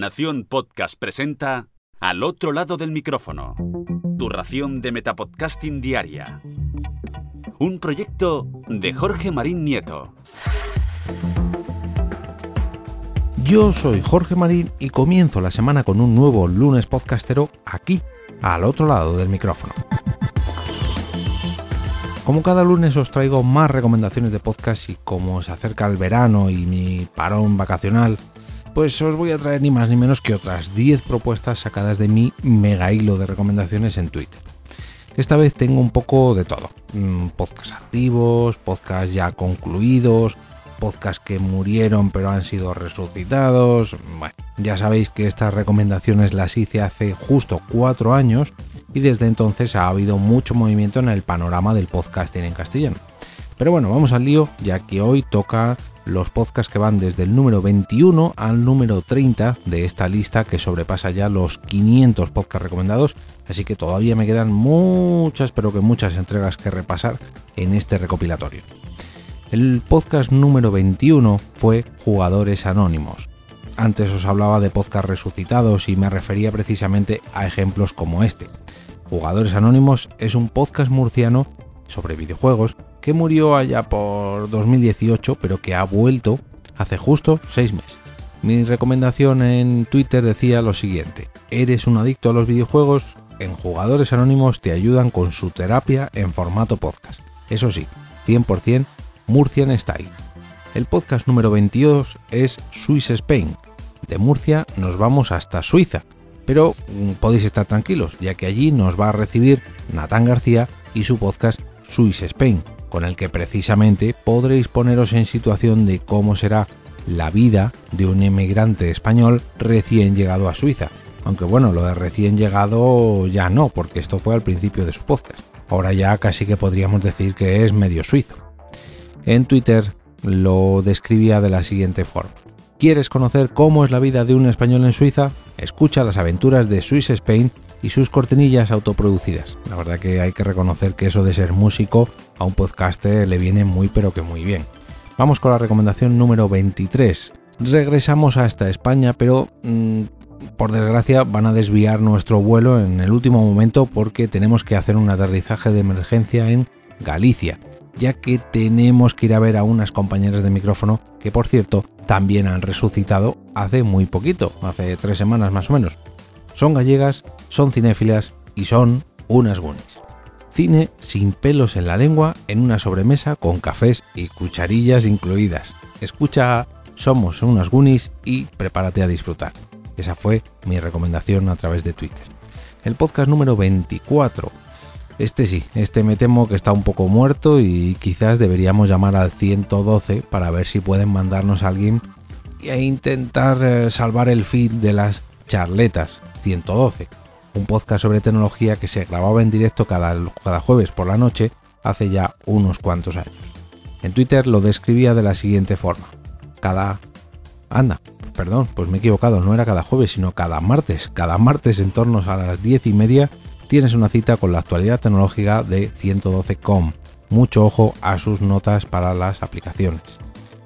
Nación Podcast presenta Al otro lado del micrófono. Tu ración de Metapodcasting Diaria. Un proyecto de Jorge Marín Nieto. Yo soy Jorge Marín y comienzo la semana con un nuevo lunes podcastero aquí, al otro lado del micrófono. Como cada lunes os traigo más recomendaciones de podcast y como se acerca el verano y mi parón vacacional, pues os voy a traer ni más ni menos que otras 10 propuestas sacadas de mi mega hilo de recomendaciones en Twitter. Esta vez tengo un poco de todo. Mm, podcasts activos, podcasts ya concluidos, podcasts que murieron pero han sido resucitados. Bueno, ya sabéis que estas recomendaciones las hice hace justo 4 años y desde entonces ha habido mucho movimiento en el panorama del podcasting en castellano. Pero bueno, vamos al lío, ya que hoy toca los podcasts que van desde el número 21 al número 30 de esta lista que sobrepasa ya los 500 podcasts recomendados, así que todavía me quedan muchas, pero que muchas entregas que repasar en este recopilatorio. El podcast número 21 fue Jugadores Anónimos. Antes os hablaba de podcasts resucitados y me refería precisamente a ejemplos como este. Jugadores Anónimos es un podcast murciano sobre videojuegos que murió allá por 2018, pero que ha vuelto hace justo seis meses. Mi recomendación en Twitter decía lo siguiente, ¿eres un adicto a los videojuegos? En Jugadores Anónimos te ayudan con su terapia en formato podcast. Eso sí, 100% Murcian Style. El podcast número 22 es Swiss Spain. De Murcia nos vamos hasta Suiza, pero mm, podéis estar tranquilos, ya que allí nos va a recibir Natán García y su podcast Swiss Spain, con el que precisamente podréis poneros en situación de cómo será la vida de un emigrante español recién llegado a Suiza. Aunque bueno, lo de recién llegado ya no, porque esto fue al principio de su podcast. Ahora ya casi que podríamos decir que es medio suizo. En Twitter lo describía de la siguiente forma. ¿Quieres conocer cómo es la vida de un español en Suiza? Escucha las aventuras de Swiss Spain y sus cortinillas autoproducidas. La verdad que hay que reconocer que eso de ser músico a un podcaster le viene muy pero que muy bien. Vamos con la recomendación número 23. Regresamos hasta España, pero mm, por desgracia van a desviar nuestro vuelo en el último momento porque tenemos que hacer un aterrizaje de emergencia en Galicia, ya que tenemos que ir a ver a unas compañeras de micrófono que por cierto también han resucitado hace muy poquito, hace tres semanas más o menos. Son gallegas, son cinéfilas y son unas Goonies. Cine sin pelos en la lengua en una sobremesa con cafés y cucharillas incluidas. Escucha Somos unas Goonies y prepárate a disfrutar. Esa fue mi recomendación a través de Twitter. El podcast número 24. Este sí, este me temo que está un poco muerto y quizás deberíamos llamar al 112 para ver si pueden mandarnos a alguien e intentar eh, salvar el feed de las charletas 112, un podcast sobre tecnología que se grababa en directo cada, cada jueves por la noche hace ya unos cuantos años. En Twitter lo describía de la siguiente forma. Cada... Anda, perdón, pues me he equivocado, no era cada jueves, sino cada martes. Cada martes en torno a las diez y media tienes una cita con la actualidad tecnológica de 112.com. Mucho ojo a sus notas para las aplicaciones.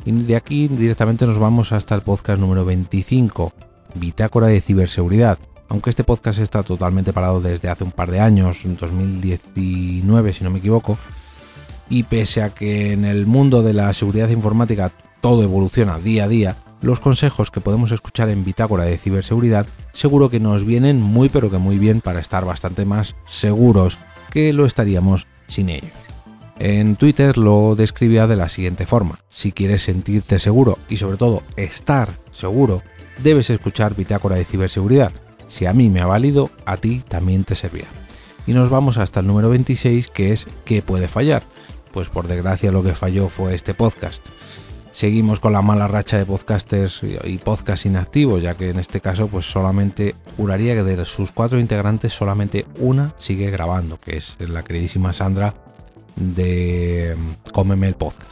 Y de aquí directamente nos vamos hasta el podcast número 25, Bitácora de Ciberseguridad, aunque este podcast está totalmente parado desde hace un par de años, en 2019 si no me equivoco, y pese a que en el mundo de la seguridad informática todo evoluciona día a día, los consejos que podemos escuchar en Bitácora de Ciberseguridad seguro que nos vienen muy pero que muy bien para estar bastante más seguros que lo estaríamos sin ellos. En Twitter lo describía de la siguiente forma, si quieres sentirte seguro y sobre todo estar seguro, debes escuchar Bitácora de Ciberseguridad, si a mí me ha valido, a ti también te servirá. Y nos vamos hasta el número 26, que es ¿qué puede fallar? Pues por desgracia lo que falló fue este podcast. Seguimos con la mala racha de podcasters y podcast inactivos, ya que en este caso pues solamente juraría que de sus cuatro integrantes solamente una sigue grabando, que es la queridísima Sandra de Cómeme el Podcast.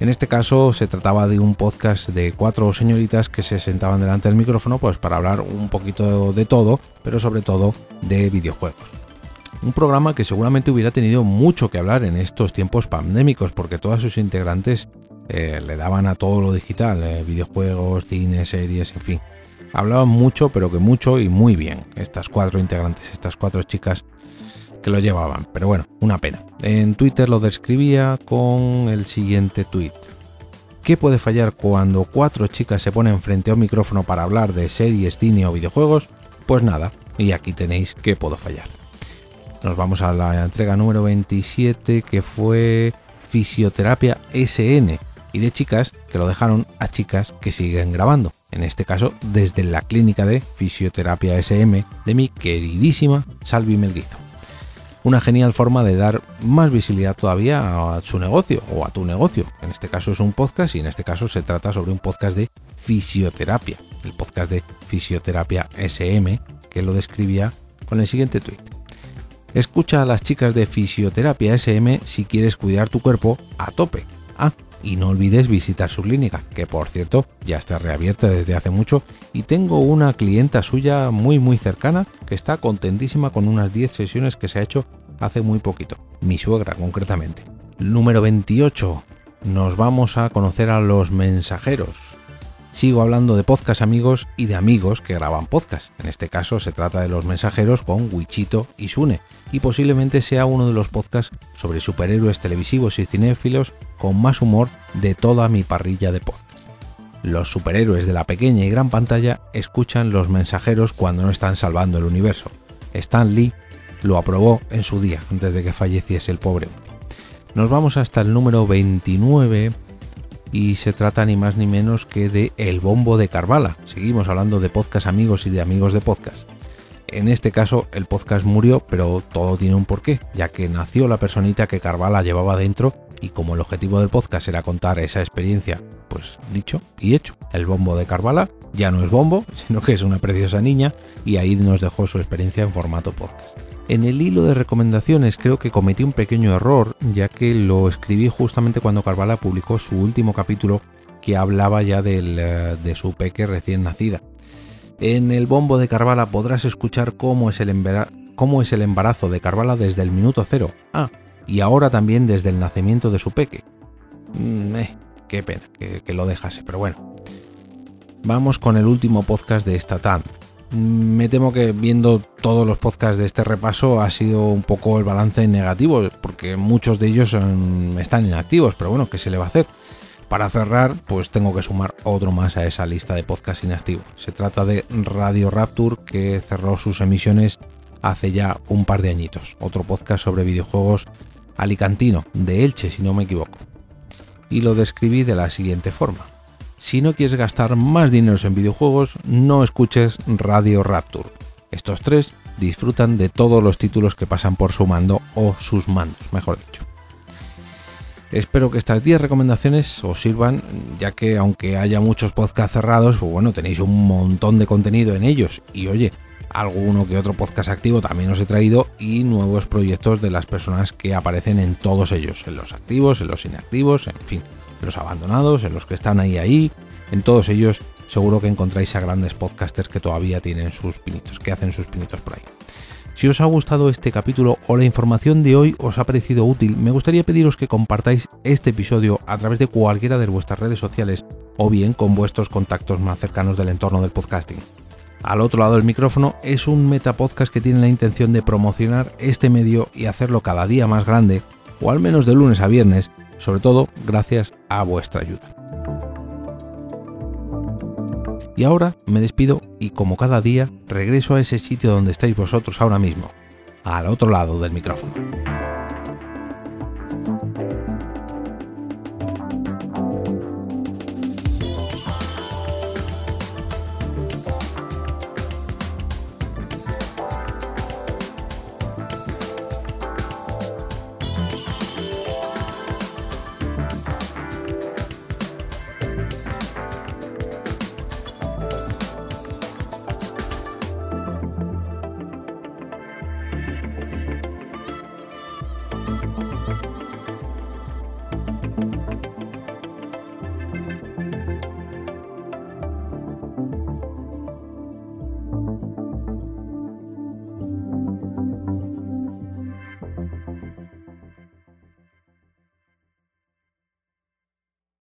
En este caso se trataba de un podcast de cuatro señoritas que se sentaban delante del micrófono pues para hablar un poquito de todo, pero sobre todo de videojuegos. Un programa que seguramente hubiera tenido mucho que hablar en estos tiempos pandémicos porque todos sus integrantes eh, le daban a todo lo digital, eh, videojuegos, cine, series, en fin. Hablaban mucho, pero que mucho y muy bien. Estas cuatro integrantes, estas cuatro chicas que lo llevaban. Pero bueno, una pena. En Twitter lo describía con el siguiente tweet. ¿Qué puede fallar cuando cuatro chicas se ponen frente a un micrófono para hablar de series, cine o videojuegos? Pues nada, y aquí tenéis qué puedo fallar. Nos vamos a la entrega número 27 que fue Fisioterapia SN y de chicas que lo dejaron a chicas que siguen grabando. En este caso desde la clínica de Fisioterapia SM de mi queridísima Salvi Melguizo una genial forma de dar más visibilidad todavía a su negocio o a tu negocio. En este caso es un podcast y en este caso se trata sobre un podcast de fisioterapia, el podcast de Fisioterapia SM, que lo describía con el siguiente tweet. Escucha a las chicas de Fisioterapia SM si quieres cuidar tu cuerpo a tope. Ah, y no olvides visitar su clínica, que por cierto ya está reabierta desde hace mucho y tengo una clienta suya muy muy cercana que está contentísima con unas 10 sesiones que se ha hecho hace muy poquito, mi suegra concretamente. Número 28. Nos vamos a conocer a los mensajeros. Sigo hablando de podcast amigos y de amigos que graban podcast. En este caso se trata de los mensajeros con Wichito y Sune, y posiblemente sea uno de los podcasts sobre superhéroes televisivos y cinéfilos con más humor de toda mi parrilla de podcast. Los superhéroes de la pequeña y gran pantalla escuchan los mensajeros cuando no están salvando el universo. Stan Lee lo aprobó en su día, antes de que falleciese el pobre. Nos vamos hasta el número 29 y se trata ni más ni menos que de El Bombo de Carvala. Seguimos hablando de podcast amigos y de amigos de podcast. En este caso el podcast murió, pero todo tiene un porqué, ya que nació la personita que Carvala llevaba dentro y como el objetivo del podcast era contar esa experiencia, pues dicho y hecho. El bombo de Carvala ya no es bombo, sino que es una preciosa niña y ahí nos dejó su experiencia en formato podcast. En el hilo de recomendaciones creo que cometí un pequeño error, ya que lo escribí justamente cuando Carvala publicó su último capítulo que hablaba ya eh, de su peque recién nacida. En el bombo de Carvala podrás escuchar cómo es, el cómo es el embarazo de Carvala desde el minuto cero. Ah, y ahora también desde el nacimiento de su peque. Mm, eh, qué pena que, que lo dejase, pero bueno. Vamos con el último podcast de esta TAN, me temo que viendo todos los podcasts de este repaso ha sido un poco el balance negativo, porque muchos de ellos están inactivos, pero bueno, ¿qué se le va a hacer? Para cerrar, pues tengo que sumar otro más a esa lista de podcasts inactivos. Se trata de Radio Rapture, que cerró sus emisiones hace ya un par de añitos. Otro podcast sobre videojuegos alicantino, de Elche, si no me equivoco. Y lo describí de la siguiente forma si no quieres gastar más dinero en videojuegos, no escuches Radio Rapture. Estos tres disfrutan de todos los títulos que pasan por su mando o sus mandos, mejor dicho. Espero que estas 10 recomendaciones os sirvan, ya que aunque haya muchos podcasts cerrados, pues bueno, tenéis un montón de contenido en ellos. Y oye, alguno que otro podcast activo también os he traído y nuevos proyectos de las personas que aparecen en todos ellos, en los activos, en los inactivos, en fin los abandonados, en los que están ahí ahí, en todos ellos seguro que encontráis a grandes podcasters que todavía tienen sus pinitos, que hacen sus pinitos por ahí. Si os ha gustado este capítulo o la información de hoy os ha parecido útil, me gustaría pediros que compartáis este episodio a través de cualquiera de vuestras redes sociales o bien con vuestros contactos más cercanos del entorno del podcasting. Al otro lado del micrófono es un metapodcast que tiene la intención de promocionar este medio y hacerlo cada día más grande, o al menos de lunes a viernes, sobre todo gracias a vuestra ayuda. Y ahora me despido y como cada día regreso a ese sitio donde estáis vosotros ahora mismo, al otro lado del micrófono.